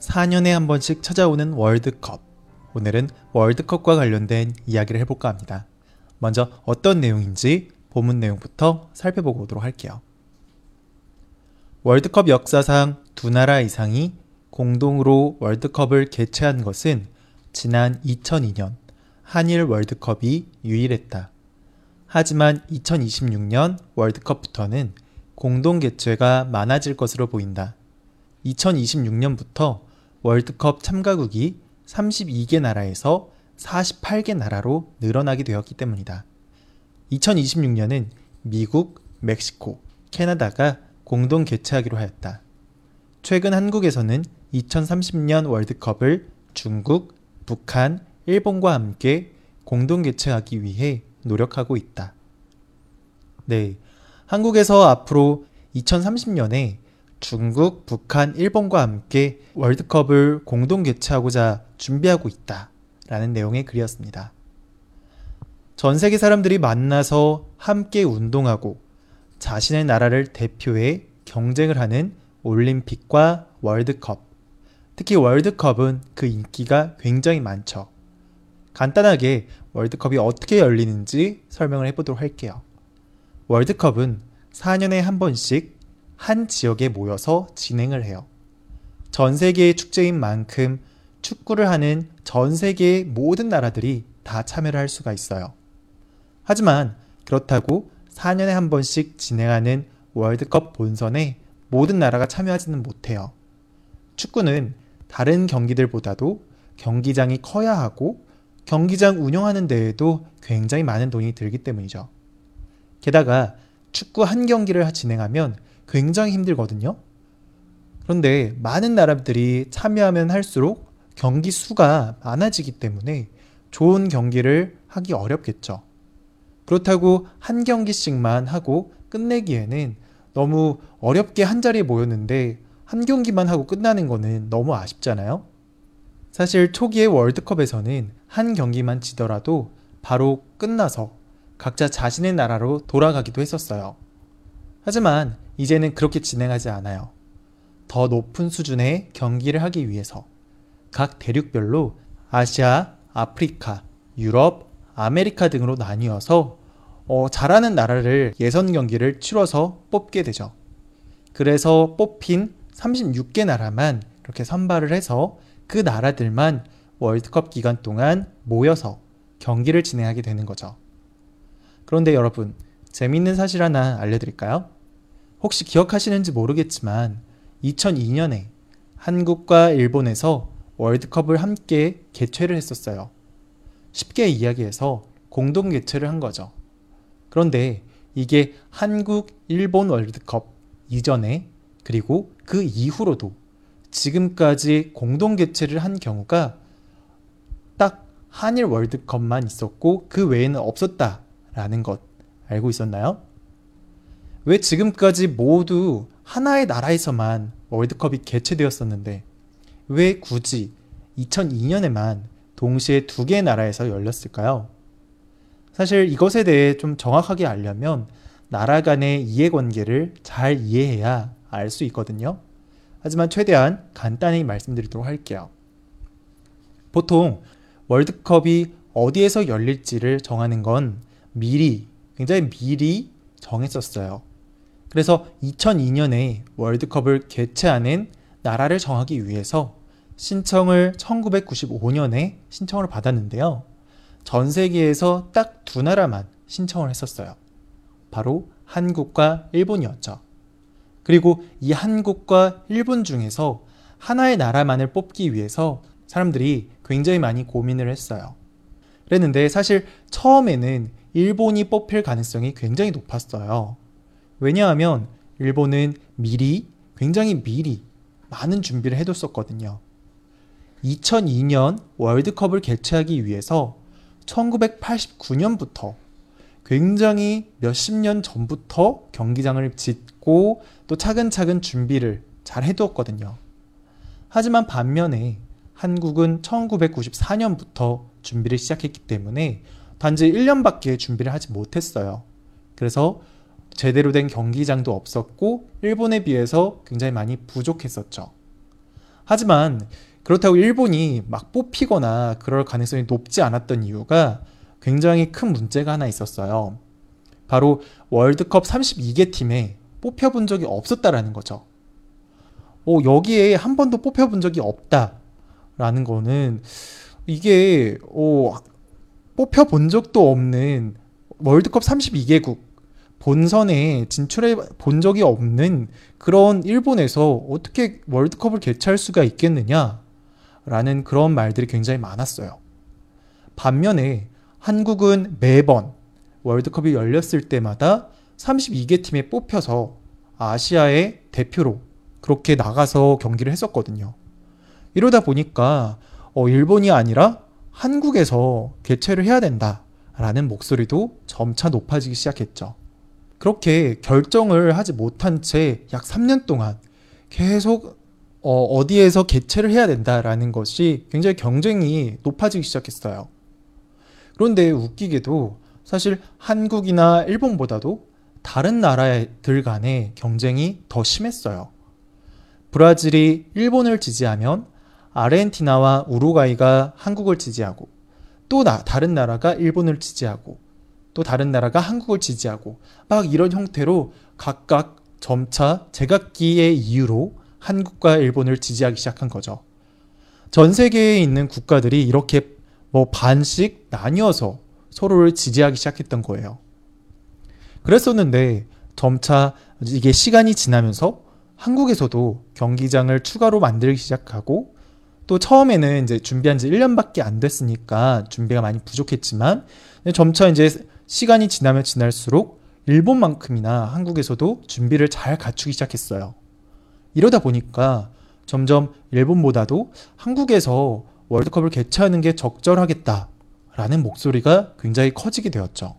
4년에 한 번씩 찾아오는 월드컵. 오늘은 월드컵과 관련된 이야기를 해볼까 합니다. 먼저 어떤 내용인지 본문 내용부터 살펴보고 오도록 할게요. 월드컵 역사상 두 나라 이상이 공동으로 월드컵을 개최한 것은 지난 2002년 한일 월드컵이 유일했다. 하지만 2026년 월드컵부터는 공동 개최가 많아질 것으로 보인다. 2026년부터 월드컵 참가국이 32개 나라에서 48개 나라로 늘어나게 되었기 때문이다. 2026년은 미국, 멕시코, 캐나다가 공동 개최하기로 하였다. 최근 한국에서는 2030년 월드컵을 중국, 북한, 일본과 함께 공동 개최하기 위해 노력하고 있다. 네. 한국에서 앞으로 2030년에 중국, 북한, 일본과 함께 월드컵을 공동 개최하고자 준비하고 있다. 라는 내용의 글이었습니다. 전 세계 사람들이 만나서 함께 운동하고 자신의 나라를 대표해 경쟁을 하는 올림픽과 월드컵. 특히 월드컵은 그 인기가 굉장히 많죠. 간단하게 월드컵이 어떻게 열리는지 설명을 해보도록 할게요. 월드컵은 4년에 한 번씩 한 지역에 모여서 진행을 해요. 전 세계의 축제인 만큼 축구를 하는 전 세계의 모든 나라들이 다 참여를 할 수가 있어요. 하지만 그렇다고 4년에 한 번씩 진행하는 월드컵 본선에 모든 나라가 참여하지는 못해요. 축구는 다른 경기들보다도 경기장이 커야 하고 경기장 운영하는 데에도 굉장히 많은 돈이 들기 때문이죠. 게다가 축구 한 경기를 진행하면 굉장히 힘들거든요. 그런데 많은 나라들이 참여하면 할수록 경기 수가 많아지기 때문에 좋은 경기를 하기 어렵겠죠. 그렇다고 한 경기씩만 하고 끝내기에는 너무 어렵게 한 자리에 모였는데 한 경기만 하고 끝나는 거는 너무 아쉽잖아요. 사실 초기의 월드컵에서는 한 경기만 지더라도 바로 끝나서 각자 자신의 나라로 돌아가기도 했었어요. 하지만 이제는 그렇게 진행하지 않아요. 더 높은 수준의 경기를 하기 위해서 각 대륙별로 아시아, 아프리카, 유럽, 아메리카 등으로 나뉘어서 어, 잘하는 나라를 예선 경기를 치러서 뽑게 되죠. 그래서 뽑힌 36개 나라만 이렇게 선발을 해서 그 나라들만 월드컵 기간 동안 모여서 경기를 진행하게 되는 거죠. 그런데 여러분, 재밌는 사실 하나 알려드릴까요? 혹시 기억하시는지 모르겠지만 2002년에 한국과 일본에서 월드컵을 함께 개최를 했었어요. 쉽게 이야기해서 공동 개최를 한 거죠. 그런데 이게 한국, 일본 월드컵 이전에 그리고 그 이후로도 지금까지 공동 개최를 한 경우가 딱 한일 월드컵만 있었고 그 외에는 없었다라는 것 알고 있었나요? 왜 지금까지 모두 하나의 나라에서만 월드컵이 개최되었었는데 왜 굳이 2002년에만 동시에 두 개의 나라에서 열렸을까요? 사실 이것에 대해 좀 정확하게 알려면 나라 간의 이해관계를 잘 이해해야 알 수 있거든요. 하지만 최대한 간단히 말씀드리도록 할게요. 보통 월드컵이 어디에서 열릴지를 정하는 건 미리, 굉장히 미리 정했었어요. 그래서 2002년에 월드컵을 개최하는 나라를 정하기 위해서 신청을 1995년에 신청을 받았는데요. 전 세계에서 딱 두 나라만 신청을 했었어요. 바로 한국과 일본이었죠. 그리고 이 한국과 일본 중에서 하나의 나라만을 뽑기 위해서 사람들이 굉장히 많이 고민을 했어요. 그랬는데 사실 처음에는 일본이 뽑힐 가능성이 굉장히 높았어요. 왜냐하면 일본은 미리, 굉장히 미리 많은 준비를 해뒀었거든요. 2002년 월드컵을 개최하기 위해서 1989년부터 굉장히 몇십 년 전부터 경기장을 짓고 또 차근차근 준비를 잘 해두었거든요. 하지만 반면에 한국은 1994년부터 준비를 시작했기 때문에 단지 1년밖에 준비를 하지 못했어요. 그래서 제대로 된 경기장도 없었고 일본에 비해서 굉장히 많이 부족했었죠. 하지만 그렇다고 일본이 막 뽑히거나 그럴 가능성이 높지 않았던 이유가 굉장히 큰 문제가 하나 있었어요. 바로 월드컵 32개 팀에 뽑혀본 적이 없었다라는 거죠. 오, 여기에 한 번도 뽑혀본 적이 없다라는 거는 이게 오, 뽑혀본 적도 없는 월드컵 32개국 본선에 진출해 본 적이 없는 그런 일본에서 어떻게 월드컵을 개최할 수가 있겠느냐? 라는 그런 말들이 굉장히 많았어요. 반면에 한국은 매번 월드컵이 열렸을 때마다 32개 팀에 뽑혀서 아시아의 대표로 그렇게 나가서 경기를 했었거든요. 이러다 보니까 어, 일본이 아니라 한국에서 개최를 해야 된다라는 목소리도 점차 높아지기 시작했죠. 그렇게 결정을 하지 못한 채 약 3년 동안 계속 어, 디에서 개최를 해야 된다라는 것이 굉장히 경쟁이 높아지기 시작했어요. 그런데 웃기게도 사실 한국이나 일본보다도 다른 나라들 간의 경쟁이 더 심했어요. 브라질이 일본을 지지하면 아르헨티나와 우루과이가 한국을 지지하고 또 나, 다른 나라가 일본을 지지하고 또 다른 나라가 한국을 지지하고 막 이런 형태로 각각 점차 제각기의 이유로 한국과 일본을 지지하기 시작한 거죠. 전 세계에 있는 국가들이 이렇게 뭐 반씩 나뉘어서 서로를 지지하기 시작했던 거예요. 그랬었는데 점차 이게 시간이 지나면서 한국에서도 경기장을 추가로 만들기 시작하고 또 처음에는 이제 준비한 지 1년밖에 안 됐으니까 준비가 많이 부족했지만 점차 이제 시간이 지나면 지날수록 일본만큼이나 한국에서도 준비를 잘 갖추기 시작했어요. 이러다 보니까 점점 일본보다도 한국에서 월드컵을 개최하는 게 적절하겠다라는 목소리가 굉장히 커지게 되었죠.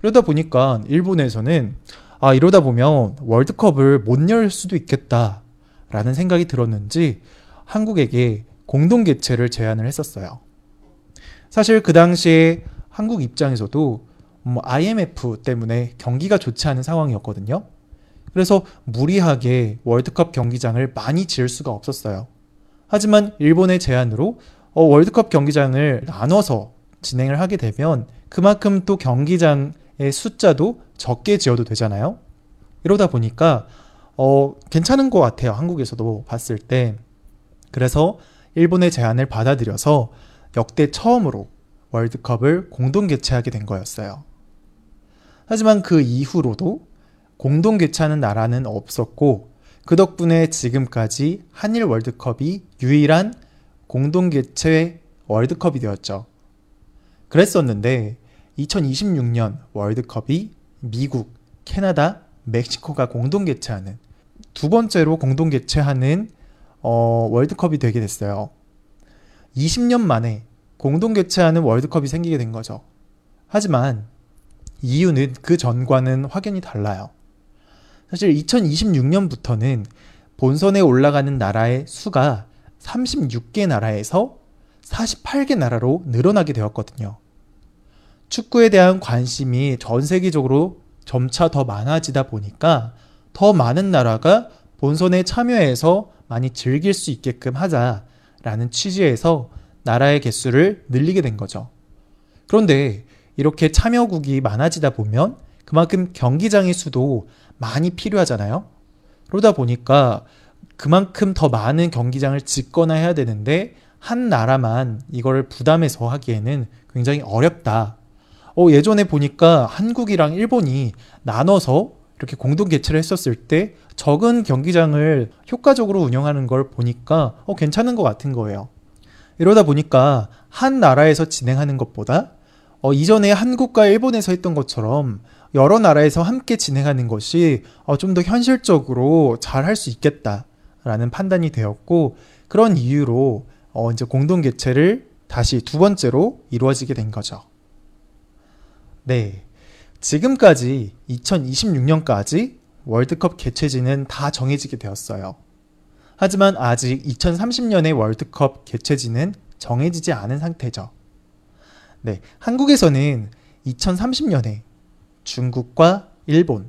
그러다 보니까 일본에서는 아, 이러다 보면 월드컵을 못 열 수도 있겠다라는 생각이 들었는지 한국에게 공동 개최를 제안을 했었어요. 사실 그 당시에 한국 입장에서도 뭐 IMF 때문에 경기가 좋지 않은 상황이었거든요. 그래서 무리하게 월드컵 경기장을 많이 지을 수가 없었어요. 하지만 일본의 제안으로 어, 월드컵 경기장을 나눠서 진행을 하게 되면 그만큼 또 경기장의 숫자도 적게 지어도 되잖아요. 이러다 보니까 어, 괜찮은 것 같아요. 한국에서도 봤을 때. 그래서 일본의 제안을 받아들여서 역대 처음으로 월드컵을 공동 개최하게 된 거였어요. 하지만 그 이후로도 공동 개최하는 나라는 없었고 그 덕분에 지금까지 한일 월드컵이 유일한 공동 개최 월드컵이 되었죠. 그랬었는데 2026년 월드컵이 미국, 캐나다, 멕시코가 공동 개최하는 두 번째로 공동 개최하는 어, 월드컵이 되게 됐어요. 20년 만에 공동 개최하는 월드컵이 생기게 된 거죠. 하지만 이유는 그 전과는 확연히 달라요. 사실 2026년부터는 본선에 올라가는 나라의 수가 36개 나라에서 48개 나라로 늘어나게 되었거든요. 축구에 대한 관심이 전 세계적으로 점차 더 많아지다 보니까 더 많은 나라가 본선에 참여해서 많이 즐길 수 있게끔 하자라는 취지에서 나라의 개수를 늘리게 된 거죠. 그런데 이렇게 참여국이 많아지다 보면 그만큼 경기장의 수도 많이 필요하잖아요. 그러다 보니까 그만큼 더 많은 경기장을 짓거나 해야 되는데 한 나라만 이걸 부담해서 하기에는 굉장히 어렵다. 어, 예전에 보니까 한국이랑 일본이 나눠서 이렇게 공동 개최를 했었을 때 적은 경기장을 효과적으로 운영하는 걸 보니까 어, 괜찮은 것 같은 거예요. 이러다 보니까 한 나라에서 진행하는 것보다 어, 이전에 한국과 일본에서 했던 것처럼 여러 나라에서 함께 진행하는 것이 어, 좀 더 현실적으로 잘 할 수 있겠다. 된다라는 판단이 되었고 그런 이유로 어, 이제 공동 개최를 다시 두 번째로 이루어지게 된 거죠. 네. 지금까지 2026년까지 월드컵 개최지는 다 정해지게 되었어요. 하지만 아직 2030년의 월드컵 개최지는 정해지지 않은 상태죠. 네. 한국에서는 2030년에 중국과 일본,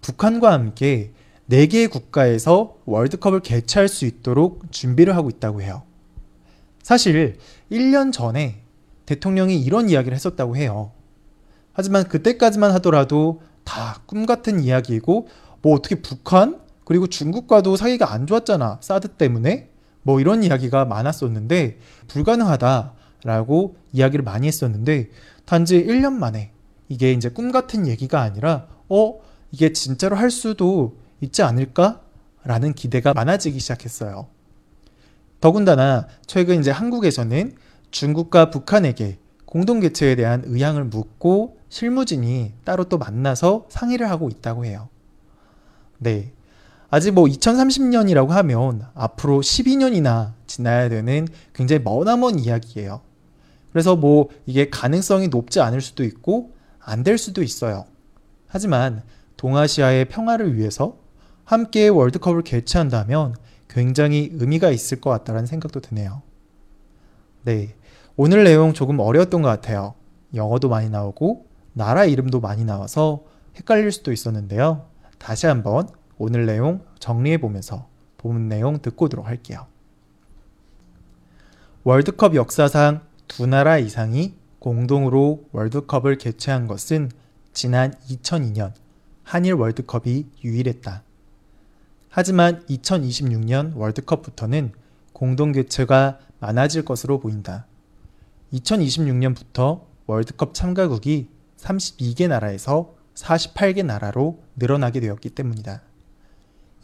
북한과 함께 4개의 국가에서 월드컵을 개최할 수 있도록 준비를 하고 있다고 해요. 사실 1년 전에 대통령이 이런 이야기를 했었다고 해요. 하지만 그때까지만 하더라도 다 꿈 같은 이야기이고 뭐 어떻게 북한 그리고 중국과도 사이가 안 좋았잖아 사드 때문에 뭐 이런 이야기가 많았었는데 불가능하다라고 이야기를 많이 했었는데 단지 1년 만에 이게 이제 꿈 같은 얘기가 아니라 어 이게 진짜로 할 수도 있지 않을까라는 기대가 많아지기 시작했어요. 더군다나 최근 이제 한국에서는 중국과 북한에게 공동 개최에 대한 의향을 묻고 실무진이 따로 또 만나서 상의를 하고 있다고 해요. 네. 아직 뭐 2030년이라고 하면 앞으로 12년이나 지나야 되는 굉장히 머나먼 이야기예요. 그래서 뭐 이게 가능성이 높지 않을 수도 있고 안 될 수도 있어요. 하지만 동아시아의 평화를 위해서 함께 월드컵을 개최한다면 굉장히 의미가 있을 것 같다는 생각도 드네요. 네. 오늘 내용 조금 어려웠던 것 같아요. 영어도 많이 나오고, 나라 이름도 많이 나와서 헷갈릴 수도 있었는데요. 다시 한번 오늘 내용 정리해 보면서 본문 내용 듣고 오도록 할게요. 월드컵 역사상 두 나라 이상이 공동으로 월드컵을 개최한 것은 지난 2002년 한일 월드컵이 유일했다. 하지만 2026년 월드컵부터는 공동 개최가 많아질 것으로 보인다. 2026년부터 월드컵 참가국이 32개 나라에서 48개 나라로 늘어나게 되었기 때문이다.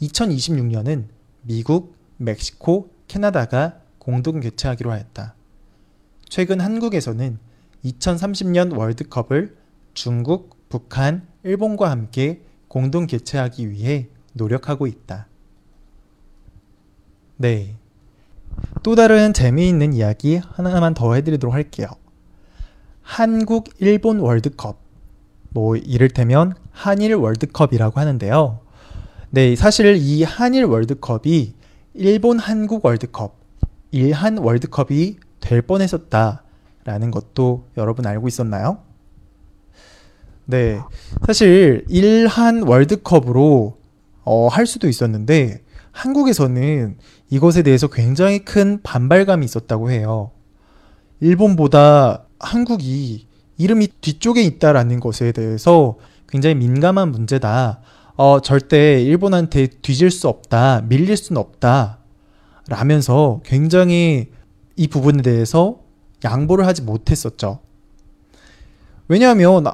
2026년은 미국, 멕시코, 캐나다가 공동 개최하기로 하였다. 최근 한국에서는 2030년 월드컵을 중국, 북한, 일본과 함께 공동 개최하기 위해 노력하고 있다. 네. 또 다른 재미있는 이야기 하나만 더 해드리도록 할게요. 한국, 일본 월드컵. 뭐, 이를테면 한일 월드컵이라고 하는데요. 네, 사실 이 한일 월드컵이 일본 한국 월드컵, 일한 월드컵이 될 뻔했었다라는 것도 여러분 알고 있었나요? 네, 사실 일한 월드컵으로 어, 할 수도 있었는데 한국에서는 이것에 대해서 굉장히 큰 반발감이 있었다고 해요. 일본보다 한국이 이름이 뒤쪽에 있다라는 것에 대해서 굉장히 민감한 문제다. 어, 절대 일본한테 뒤질 수 없다. 밀릴 수는 없다. 라면서 굉장히 이 부분에 대해서 양보를 하지 못했었죠. 왜냐하면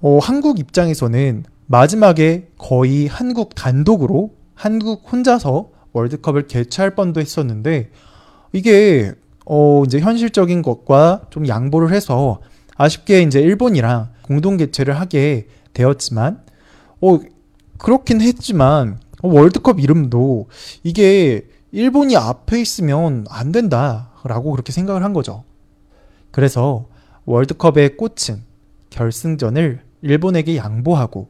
어, 한국 입장에서는 마지막에 거의 한국 단독으로 한국 혼자서 월드컵을 개최할 뻔도 했었는데 이게 어 이제 현실적인 것과 좀 양보를 해서 아쉽게 이제 일본이랑 공동 개최를 하게 되었지만 어 그렇긴 했지만 어, 월드컵 이름도 이게 일본이 앞에 있으면 안 된다라고 그렇게 생각을 한 거죠. 그래서 월드컵의 꽃은 결승전을 일본에게 양보하고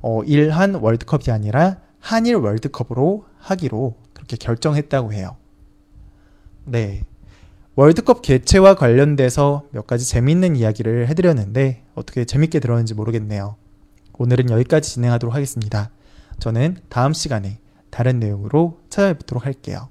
어, 일한 월드컵이 아니라 한일 월드컵으로 하기로 그렇게 결정했다고 해요. 네. 월드컵 개최와 관련돼서 몇 가지 재밌는 이야기를 해드렸는데 어떻게 재밌게 들었는지 모르겠네요. 오늘은 여기까지 진행하도록 하겠습니다. 저는 다음 시간에 다른 내용으로 찾아뵙도록 할게요.